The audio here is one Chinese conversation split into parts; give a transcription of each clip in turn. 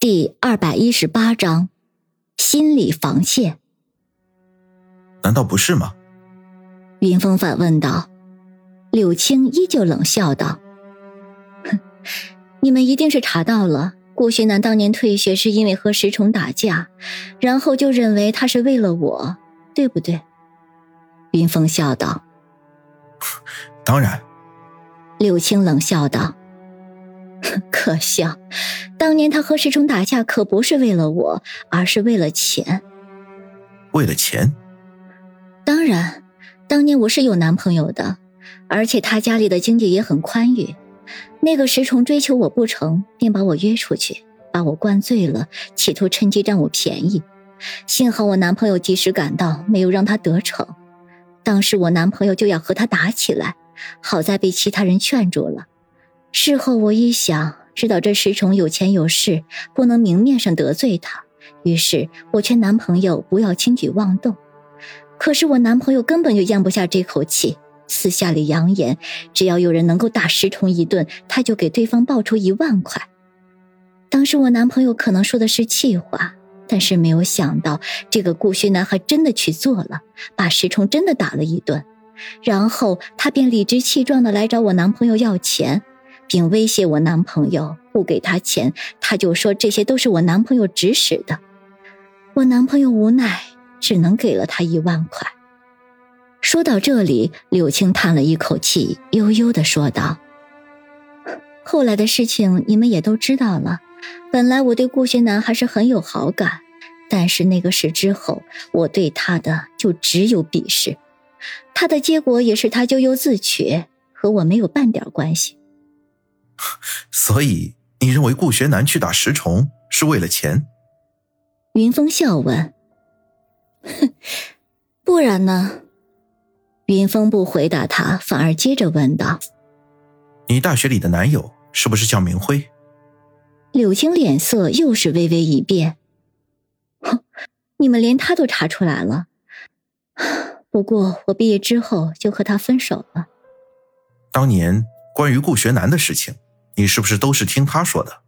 第二百一十八章，心理防线。难道不是吗？云峰反问道。柳青依旧冷笑道：“哼，你们一定是查到了，顾学南当年退学是因为和石崇打架，然后就认为他是为了我，对不对？”云峰笑道：“当然。”柳青冷笑道：“ 可笑。”当年他和石崇打架可不是为了我，而是为了钱。为了钱？当然，当年我是有男朋友的，而且他家里的经济也很宽裕。那个石崇追求我不成，便把我约出去，把我灌醉了，企图趁机占我便宜。幸好我男朋友及时赶到，没有让他得逞。当时我男朋友就要和他打起来，好在被其他人劝住了。事后我一想。知道这石崇有钱有势，不能明面上得罪他，于是我劝男朋友不要轻举妄动。可是我男朋友根本就咽不下这口气，私下里扬言，只要有人能够打石崇一顿，他就给对方报出一万块。当时我男朋友可能说的是气话，但是没有想到这个顾学男还真的去做了，把石崇真的打了一顿，然后他便理直气壮的来找我男朋友要钱。并威胁我男朋友不给他钱，他就说这些都是我男朋友指使的。我男朋友无奈，只能给了他一万块。说到这里，柳青叹了一口气，悠悠的说道：“后来的事情你们也都知道了。本来我对顾学南还是很有好感，但是那个事之后，我对他的就只有鄙视。他的结果也是他咎由自取，和我没有半点关系。” 所以，你认为顾学南去打石崇是为了钱？云峰笑问。哼，不然呢？云峰不回答他，反而接着问道：“你大学里的男友是不是叫明辉？”柳青脸色又是微微一变。哼，你们连他都查出来了。不过我毕业之后就和他分手了。当年关于顾学南的事情。你是不是都是听他说的？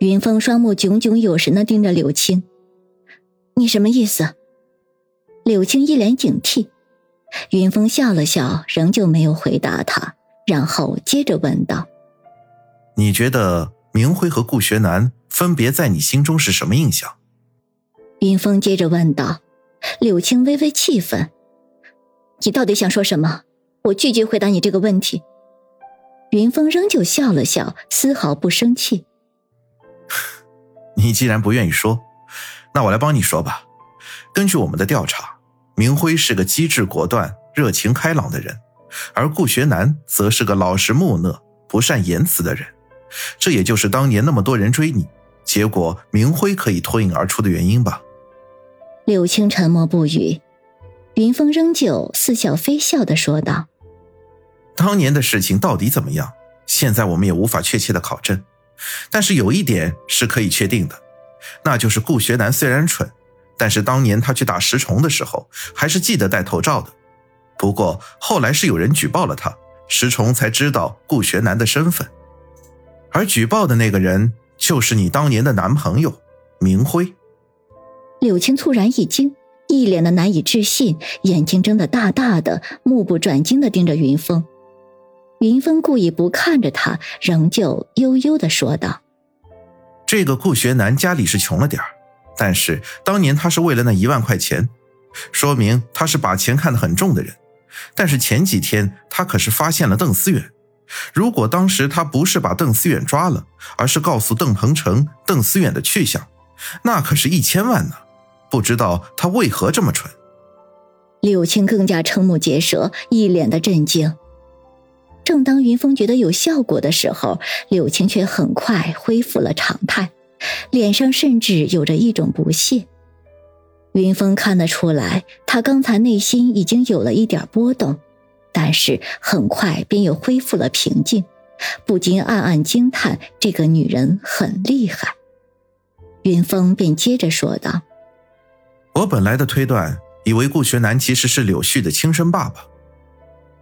云峰双目炯炯有神的盯着柳青，你什么意思？柳青一脸警惕。云峰笑了笑，仍旧没有回答他，然后接着问道：“你觉得明辉和顾学南分别在你心中是什么印象？”云峰接着问道。柳青微微气愤：“你到底想说什么？我拒绝回答你这个问题。”云峰仍旧笑了笑，丝毫不生气。你既然不愿意说，那我来帮你说吧。根据我们的调查，明辉是个机智果断、热情开朗的人，而顾学南则是个老实木讷、不善言辞的人。这也就是当年那么多人追你，结果明辉可以脱颖而出的原因吧。柳青沉默不语，云峰仍旧似笑非笑的说道。当年的事情到底怎么样？现在我们也无法确切的考证，但是有一点是可以确定的，那就是顾学南虽然蠢，但是当年他去打石崇的时候还是记得戴头罩的。不过后来是有人举报了他，石崇才知道顾学南的身份，而举报的那个人就是你当年的男朋友明辉。柳青猝然一惊，一脸的难以置信，眼睛睁得大大的，目不转睛的盯着云峰。云峰故意不看着他，仍旧悠悠的说道：“这个顾学南家里是穷了点但是当年他是为了那一万块钱，说明他是把钱看得很重的人。但是前几天他可是发现了邓思远，如果当时他不是把邓思远抓了，而是告诉邓鹏程邓思远的去向，那可是一千万呢。不知道他为何这么蠢。”柳青更加瞠目结舌，一脸的震惊。正当云峰觉得有效果的时候，柳青却很快恢复了常态，脸上甚至有着一种不屑。云峰看得出来，他刚才内心已经有了一点波动，但是很快便又恢复了平静，不禁暗暗惊叹这个女人很厉害。云峰便接着说道：“我本来的推断，以为顾学南其实是柳絮的亲生爸爸。”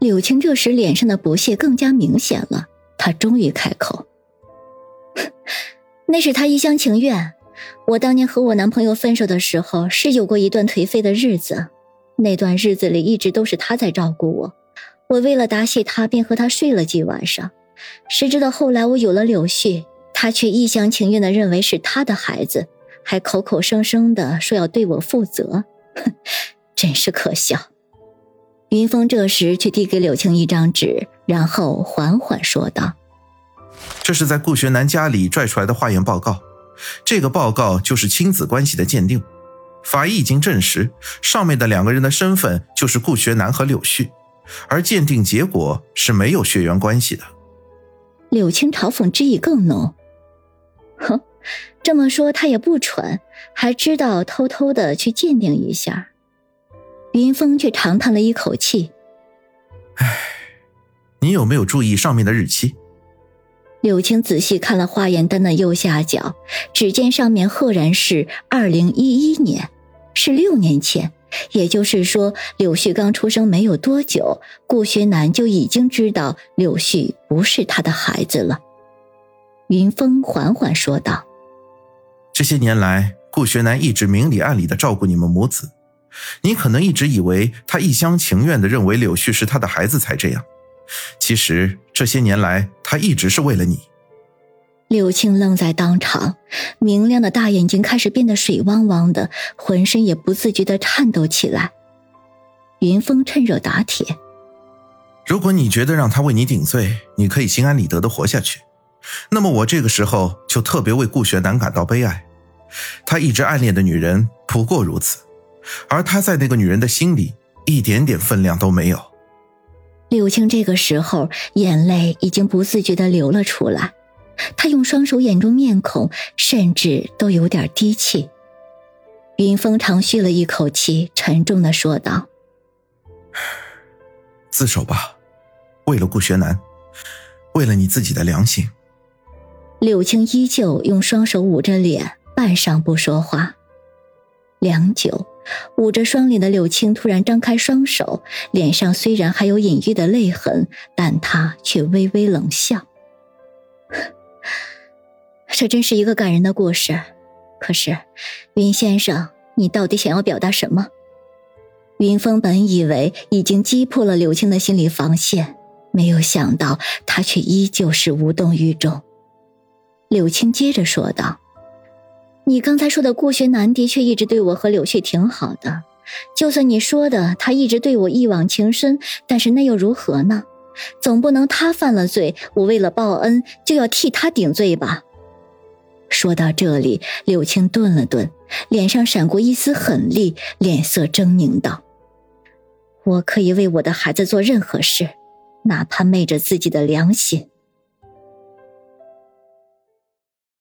柳青这时脸上的不屑更加明显了，他终于开口：“ 那是他一厢情愿。我当年和我男朋友分手的时候，是有过一段颓废的日子。那段日子里，一直都是他在照顾我。我为了答谢他，便和他睡了几晚上。谁知道后来我有了柳絮，他却一厢情愿的认为是他的孩子，还口口声声的说要对我负责。哼，真是可笑。云峰这时却递给柳青一张纸，然后缓缓说道：“这是在顾学南家里拽出来的化验报告，这个报告就是亲子关系的鉴定。法医已经证实，上面的两个人的身份就是顾学南和柳絮，而鉴定结果是没有血缘关系的。”柳青嘲讽之意更浓：“哼，这么说他也不蠢，还知道偷偷的去鉴定一下。”云峰却长叹了一口气：“唉，你有没有注意上面的日期？”柳青仔细看了化验单的右下角，只见上面赫然是二零一一年，是六年前。也就是说，柳絮刚出生没有多久，顾学南就已经知道柳絮不是他的孩子了。云峰缓缓说道：“这些年来，顾学南一直明里暗里的照顾你们母子。”你可能一直以为他一厢情愿的认为柳絮是他的孩子才这样，其实这些年来他一直是为了你。柳青愣在当场，明亮的大眼睛开始变得水汪汪的，浑身也不自觉的颤抖起来。云峰趁热打铁：“如果你觉得让他为你顶罪，你可以心安理得的活下去，那么我这个时候就特别为顾学南感到悲哀。他一直暗恋的女人不过如此。”而他在那个女人的心里一点点分量都没有。柳青这个时候眼泪已经不自觉的流了出来，她用双手掩住面孔，甚至都有点低气。云峰长吁了一口气，沉重的说道：“自首吧，为了顾学南，为了你自己的良心。”柳青依旧用双手捂着脸，半晌不说话。良久。捂着双脸的柳青突然张开双手，脸上虽然还有隐约的泪痕，但她却微微冷笑。这真是一个感人的故事。可是，云先生，你到底想要表达什么？云峰本以为已经击破了柳青的心理防线，没有想到他却依旧是无动于衷。柳青接着说道。你刚才说的顾学南的确一直对我和柳絮挺好的，就算你说的他一直对我一往情深，但是那又如何呢？总不能他犯了罪，我为了报恩就要替他顶罪吧？说到这里，柳青顿了顿，脸上闪过一丝狠厉，脸色狰狞道：“我可以为我的孩子做任何事，哪怕昧着自己的良心。”